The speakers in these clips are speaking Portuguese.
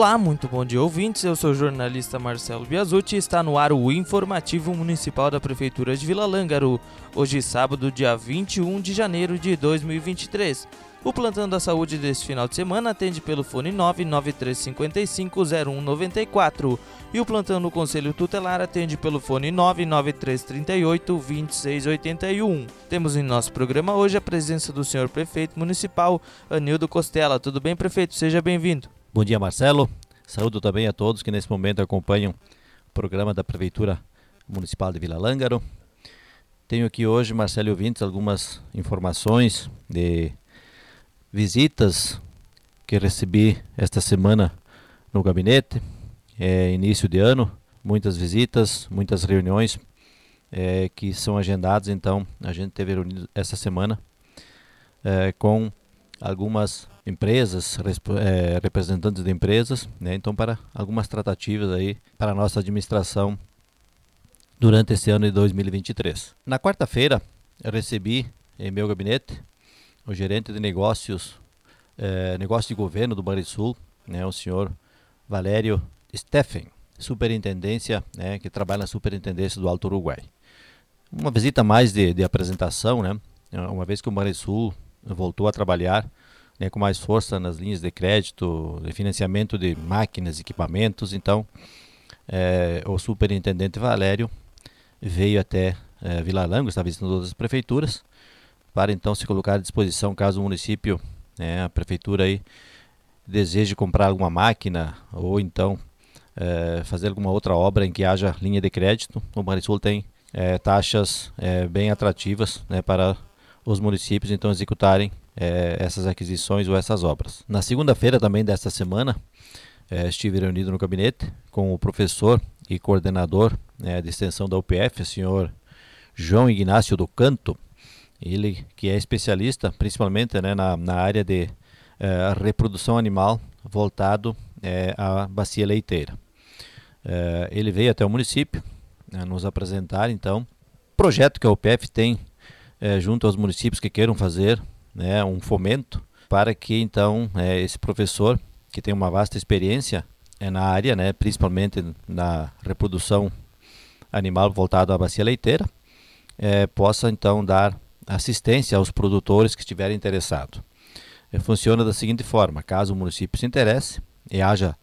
Olá, muito bom dia ouvintes. Eu sou o jornalista Marcelo Biasucci e está no ar o Informativo Municipal da Prefeitura de Vila Lângaro. Hoje, sábado, dia 21 de janeiro de 2023. O plantão da saúde deste final de semana atende pelo fone 993550194 e o plantão no Conselho Tutelar atende pelo fone 993382681. Temos em nosso programa hoje a presença do senhor prefeito municipal, Anildo Costela. Tudo bem, prefeito? Seja bem-vindo. Bom dia, Marcelo. Saúdo também a todos que nesse momento acompanham o programa da Prefeitura Municipal de Vila Lângaro. Tenho aqui hoje, Marcelo ouvintes, algumas informações de visitas que recebi esta semana no gabinete. É início de ano, muitas visitas, muitas reuniões é, que são agendadas. Então, a gente teve reunido essa semana é, com algumas empresas, é, representantes de empresas, né? então para algumas tratativas aí para a nossa administração durante esse ano de 2023. Na quarta-feira eu recebi em meu gabinete o gerente de negócios, é, negócio de governo do Banrisul, né, o senhor Valério Steffen, superintendência, né, que trabalha na superintendência do Alto Uruguai. Uma visita mais de, de apresentação, né, uma vez que o Banrisul voltou a trabalhar né, com mais força nas linhas de crédito, de financiamento de máquinas, equipamentos. Então, é, o superintendente Valério veio até é, Vila Lango, está visitando outras prefeituras, para então se colocar à disposição caso o município, né, a prefeitura aí, deseje comprar alguma máquina ou então é, fazer alguma outra obra em que haja linha de crédito. O Marisul tem taxas bem atrativas né, para os municípios então executarem é, essas aquisições ou essas obras. Na segunda-feira também desta semana, é, estive reunido no gabinete com o professor e coordenador é, de extensão da UPF, o senhor João Ignácio do Canto, ele que é especialista principalmente né, na, na área de é, reprodução animal voltado é, à bacia leiteira. É, ele veio até o município né, nos apresentar então projeto que a UPF tem junto aos municípios que queiram fazer né, um fomento para que então é, esse professor que tem uma vasta experiência é, na área, né, principalmente na reprodução animal voltado à bacia leiteira, é, possa então dar assistência aos produtores que estiverem interessados. É, funciona da seguinte forma: caso o município se interesse e haja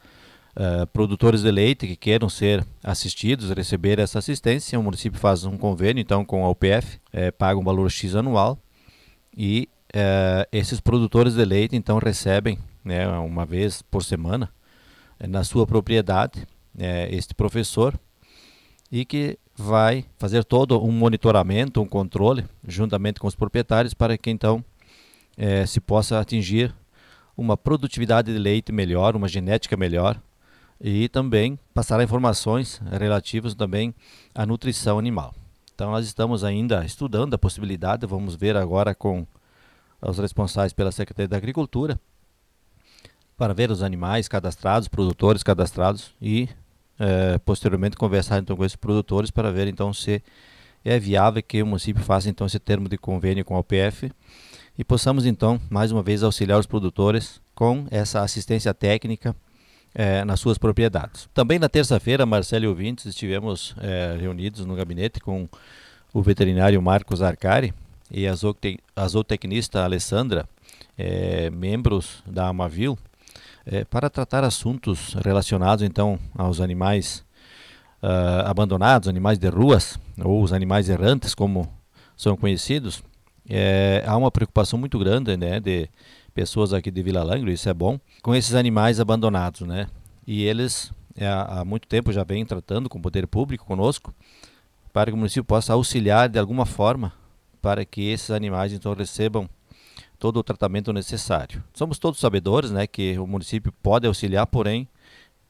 Uh, produtores de leite que queiram ser assistidos, receber essa assistência, o município faz um convênio então com a UPF, é, paga um valor X anual e é, esses produtores de leite então recebem né, uma vez por semana é, na sua propriedade é, este professor e que vai fazer todo um monitoramento, um controle juntamente com os proprietários para que então é, se possa atingir uma produtividade de leite melhor, uma genética melhor e também passar informações relativas também à nutrição animal. Então nós estamos ainda estudando a possibilidade, vamos ver agora com aos responsáveis pela Secretaria da Agricultura para ver os animais cadastrados, produtores cadastrados e é, posteriormente conversar então com esses produtores para ver então se é viável que o município faça então esse termo de convênio com a OPF e possamos então mais uma vez auxiliar os produtores com essa assistência técnica é, nas suas propriedades. Também na terça-feira, Marcelo e ouvintes, estivemos é, reunidos no gabinete com o veterinário Marcos Arcari, e a zootecnista Alessandra, é, membros da Amavil, é, para tratar assuntos relacionados então aos animais uh, abandonados, animais de ruas ou os animais errantes, como são conhecidos. É, há uma preocupação muito grande né, de pessoas aqui de Vila Langro, isso é bom, com esses animais abandonados, né? E eles há muito tempo já vêm tratando com o poder público conosco para que o município possa auxiliar de alguma forma para que esses animais então recebam todo o tratamento necessário. Somos todos sabedores, né, que o município pode auxiliar, porém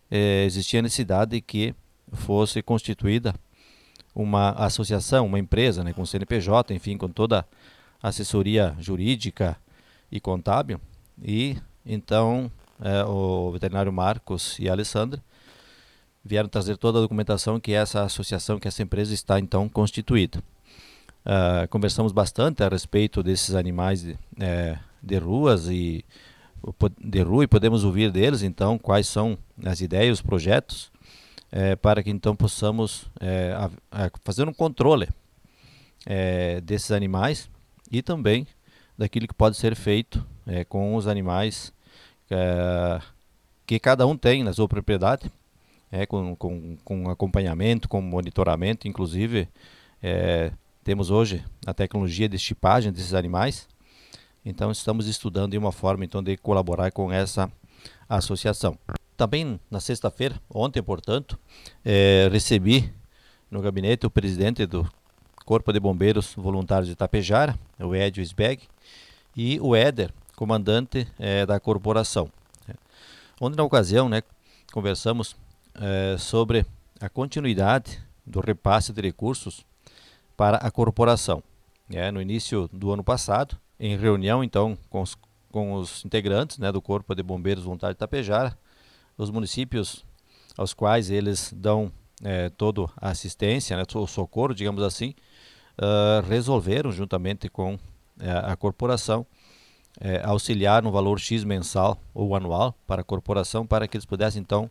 é, existia necessidade de que fosse constituída uma associação, uma empresa, né, com CNPJ, enfim, com toda a assessoria jurídica e contábil. E então é, o veterinário Marcos e a Alessandra vieram trazer toda a documentação que essa associação, que essa empresa está então constituída. Uh, conversamos bastante a respeito desses animais de, é, de ruas e de rua e podemos ouvir deles então quais são as ideias, os projetos, é, para que então possamos é, a, a fazer um controle é, desses animais e também daquilo que pode ser feito é, com os animais é, que cada um tem na sua propriedade, com, com, com acompanhamento, com monitoramento, inclusive temos hoje a tecnologia de estipagem desses animais então estamos estudando de uma forma então de colaborar com essa associação. Também na sexta-feira, ontem, portanto, é, recebi no gabinete o presidente do Corpo de Bombeiros Voluntários de Itapejara, o Edio Sbeg, e o Éder, comandante é, da corporação. Ontem, na ocasião, né, conversamos é, sobre a continuidade do repasse de recursos para a corporação. É, no início do ano passado, em reunião então com os, com os integrantes né, do Corpo de Bombeiros Voluntários de Tapejara, os municípios aos quais eles dão é, toda a assistência, né, o socorro, digamos assim, uh, resolveram juntamente com é, a corporação é, auxiliar no valor X mensal ou anual para a corporação para que eles pudessem então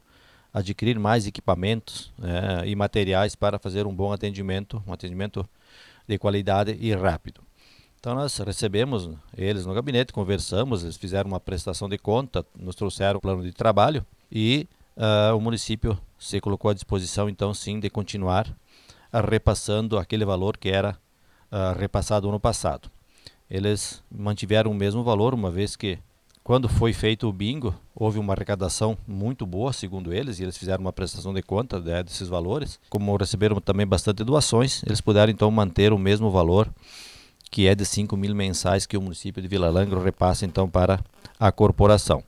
adquirir mais equipamentos é, e materiais para fazer um bom atendimento, um atendimento de qualidade e rápido. Então nós recebemos eles no gabinete, conversamos, eles fizeram uma prestação de conta, nos trouxeram o plano de trabalho e uh, o município se colocou à disposição então sim de continuar repassando aquele valor que era uh, repassado ano passado. Eles mantiveram o mesmo valor, uma vez que quando foi feito o bingo, houve uma arrecadação muito boa, segundo eles, e eles fizeram uma prestação de conta né, desses valores. Como receberam também bastante doações, eles puderam então manter o mesmo valor que é de 5 mil mensais que o município de Vila Langro repassa então para a corporação.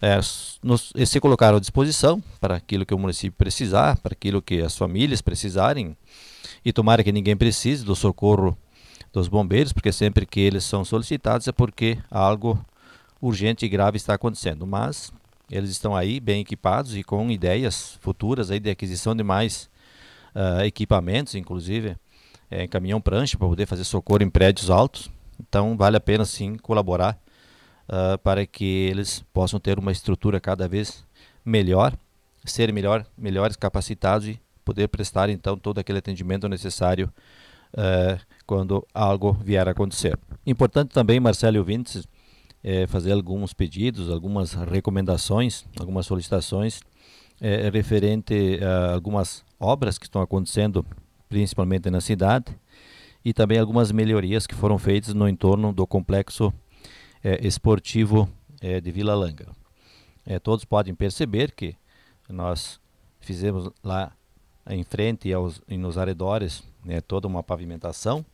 É, nos, se colocaram à disposição para aquilo que o município precisar, para aquilo que as famílias precisarem, e tomara que ninguém precise do socorro dos bombeiros, porque sempre que eles são solicitados é porque algo urgente e grave está acontecendo. Mas eles estão aí bem equipados e com ideias futuras aí de aquisição de mais uh, equipamentos, inclusive é, caminhão prancha para poder fazer socorro em prédios altos. Então vale a pena sim colaborar uh, para que eles possam ter uma estrutura cada vez melhor, serem melhor, melhores capacitados e poder prestar então todo aquele atendimento necessário uh, quando algo vier a acontecer. Importante também, Marcelo Vintes, é, fazer alguns pedidos, algumas recomendações, algumas solicitações é, referente a algumas obras que estão acontecendo principalmente na cidade, e também algumas melhorias que foram feitas no entorno do complexo é, esportivo é, de Vila Langa. É, todos podem perceber que nós fizemos lá em frente aos, e nos arredores né, toda uma pavimentação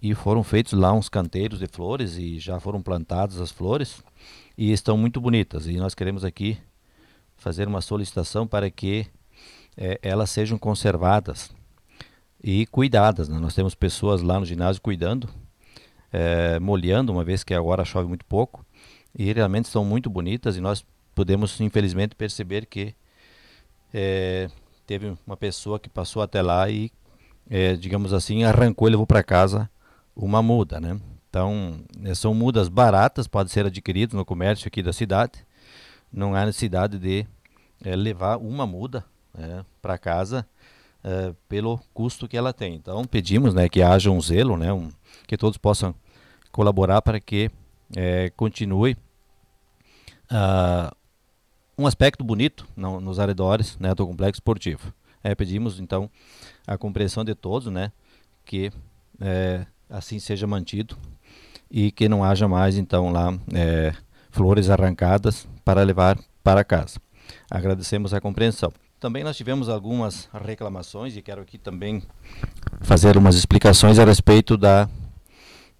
e foram feitos lá uns canteiros de flores e já foram plantadas as flores e estão muito bonitas e nós queremos aqui fazer uma solicitação para que é, elas sejam conservadas e cuidadas. Né? Nós temos pessoas lá no ginásio cuidando, é, molhando, uma vez que agora chove muito pouco, e realmente são muito bonitas e nós podemos infelizmente perceber que é, teve uma pessoa que passou até lá e, digamos assim, arrancou e levou para casa uma muda, né? Então, é, são mudas baratas, podem ser adquiridas no comércio aqui da cidade. Não há necessidade de é, levar uma muda né, para casa uh, pelo custo que ela tem. Então pedimos né, que haja um zelo, né, um, que todos possam colaborar para que é, continue uh, um aspecto bonito no, nos arredores né, do complexo esportivo. É, pedimos então a compreensão de todos, né, que é, assim seja mantido e que não haja mais então lá é, flores arrancadas para levar para casa. Agradecemos a compreensão. Também nós tivemos algumas reclamações e quero aqui também fazer umas explicações a respeito da,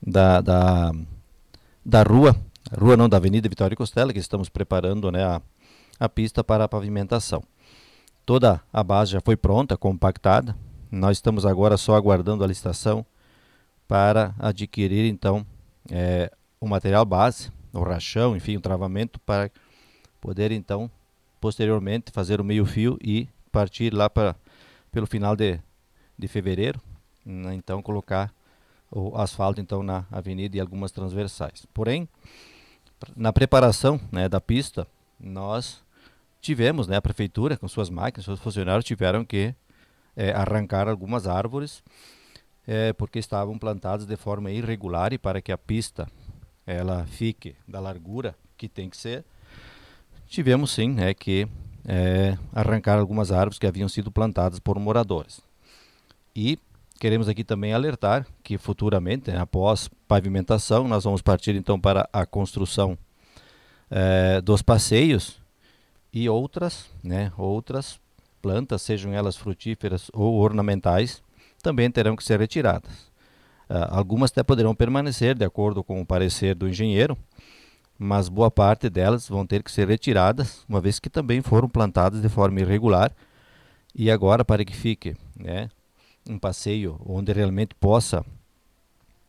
da, da, da rua, rua não, da Avenida Vitória Costela, que estamos preparando né, a, a pista para a pavimentação. Toda a base já foi pronta, compactada. Nós estamos agora só aguardando a licitação para adquirir então é, o material base, o rachão, enfim, o travamento para poder então posteriormente fazer o meio fio e partir lá para pelo final de, de fevereiro, né, então colocar o asfalto então na avenida e algumas transversais. Porém, Na preparação né, da pista, nós tivemos, né, a prefeitura com suas máquinas, seus funcionários tiveram que é, arrancar algumas árvores é, porque estavam plantadas de forma irregular e para que a pista ela fique da largura que tem que ser, tivemos sim né, que é, arrancar algumas árvores que haviam sido plantadas por moradores. E queremos aqui também alertar que futuramente, né, após pavimentação, nós vamos partir então para a construção é, dos passeios e outras, né, outras plantas, sejam elas frutíferas ou ornamentais, também terão que ser retiradas. Uh, algumas até poderão permanecer, de acordo com o parecer do engenheiro, mas boa parte delas vão ter que ser retiradas, uma vez que também foram plantadas de forma irregular. E agora, para que fique né, um passeio onde realmente possa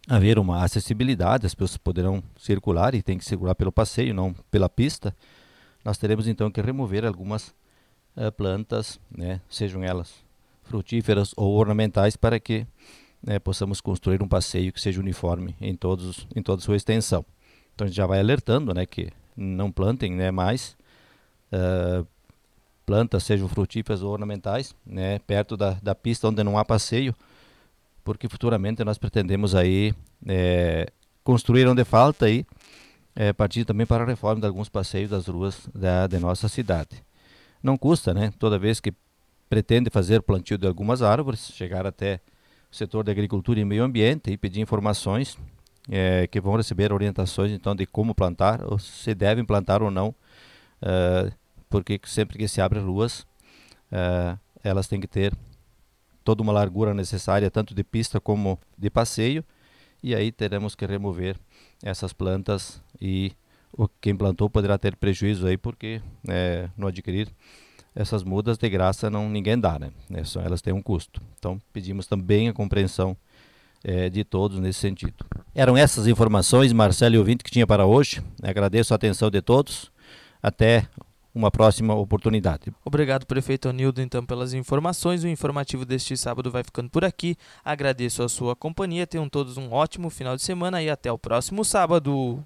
haver uma acessibilidade, as pessoas poderão circular e tem que circular pelo passeio, não pela pista, nós teremos então que remover algumas uh, plantas, né, sejam elas frutíferas ou ornamentais, para que né, possamos construir um passeio que seja uniforme em, todos, em toda a sua extensão. Então a gente já vai alertando né, que não plantem né, mais uh, plantas, sejam frutíferas ou ornamentais, né, perto da, da pista onde não há passeio, porque futuramente nós pretendemos aí é, construir onde falta e é, partir também para a reforma de alguns passeios das ruas da, de nossa cidade. Não custa, né? Toda vez que pretende fazer plantio de algumas árvores, chegar até o setor de agricultura e meio ambiente e pedir informações é, que vão receber orientações então de como plantar, ou se devem plantar ou não, uh, porque sempre que se abre ruas, uh, elas têm que ter toda uma largura necessária, tanto de pista como de passeio, e aí teremos que remover essas plantas e quem plantou poderá ter prejuízo aí porque é, no adquirir essas mudas de graça não ninguém dá, né? É só elas têm um custo. Então pedimos também a compreensão é, de todos nesse sentido. Eram essas informações, Marcelo e ouvinte, que tinha para hoje. Agradeço a atenção de todos. Até uma próxima oportunidade. Obrigado, prefeito Anildo, então, pelas informações. O informativo deste sábado vai ficando por aqui. Agradeço a sua companhia. Tenham todos um ótimo final de semana e até o próximo sábado.